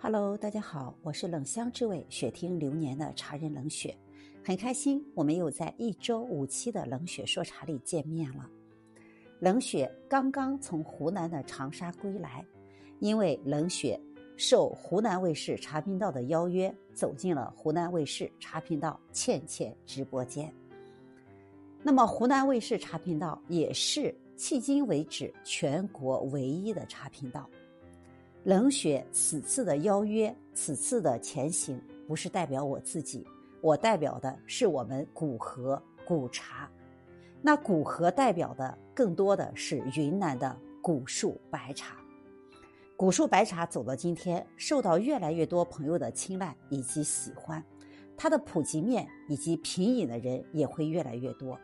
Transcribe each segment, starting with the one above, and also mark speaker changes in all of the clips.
Speaker 1: Hello，大家好，我是冷香之味雪听流年的茶人冷雪，很开心我们又在一周五期的冷雪说茶里见面了。冷雪刚刚从湖南的长沙归来，因为冷雪受湖南卫视茶频道的邀约，走进了湖南卫视茶频道倩倩直播间。那么，湖南卫视茶频道也是迄今为止全国唯一的茶频道。冷雪此次的邀约，此次的前行，不是代表我自己，我代表的是我们古河古茶。那古河代表的更多的是云南的古树白茶。古树白茶走到今天，受到越来越多朋友的青睐以及喜欢，它的普及面以及品饮的人也会越来越多。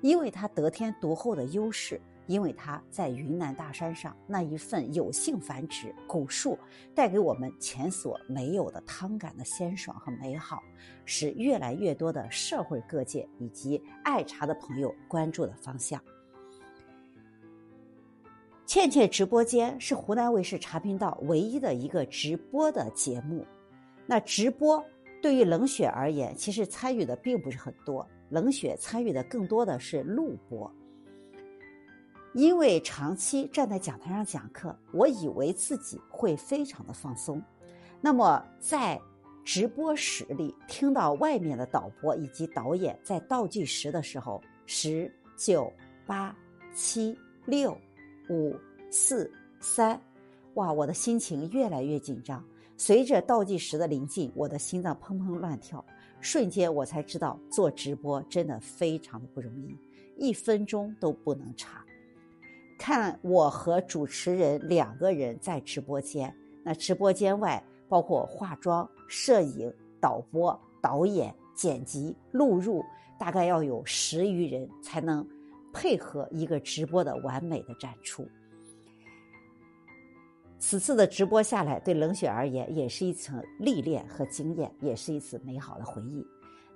Speaker 1: 因为它得天独厚的优势，因为它在云南大山上那一份有幸繁殖古树带给我们前所没有的汤感的鲜爽和美好，是越来越多的社会各界以及爱茶的朋友关注的方向。倩倩直播间是湖南卫视茶频道唯一的一个直播的节目，那直播对于冷雪而言，其实参与的并不是很多。冷雪参与的更多的是录播，因为长期站在讲台上讲课，我以为自己会非常的放松。那么在直播室里听到外面的导播以及导演在倒计时的时候，十、九、八、七、六、五、四、三，哇，我的心情越来越紧张。随着倒计时的临近，我的心脏砰砰乱跳。瞬间，我才知道做直播真的非常的不容易，一分钟都不能差。看我和主持人两个人在直播间，那直播间外包括化妆、摄影、导播、导演、剪辑、录入，大概要有十余人才能配合一个直播的完美的展出。此次的直播下来，对冷雪而言也是一层历练和经验，也是一次美好的回忆。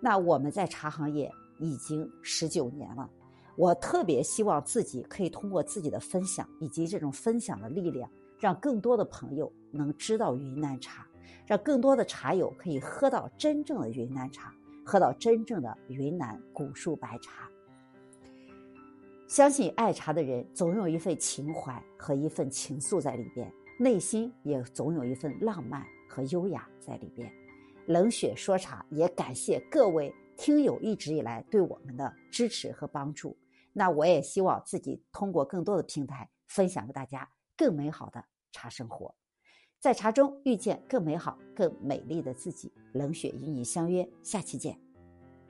Speaker 1: 那我们在茶行业已经十九年了，我特别希望自己可以通过自己的分享以及这种分享的力量，让更多的朋友能知道云南茶，让更多的茶友可以喝到真正的云南茶，喝到真正的云南古树白茶。相信爱茶的人总有一份情怀和一份情愫在里边。内心也总有一份浪漫和优雅在里边。冷雪说茶也感谢各位听友一直以来对我们的支持和帮助。那我也希望自己通过更多的平台分享给大家更美好的茶生活，在茶中遇见更美好、更美丽的自己。冷雪与你相约，下期见。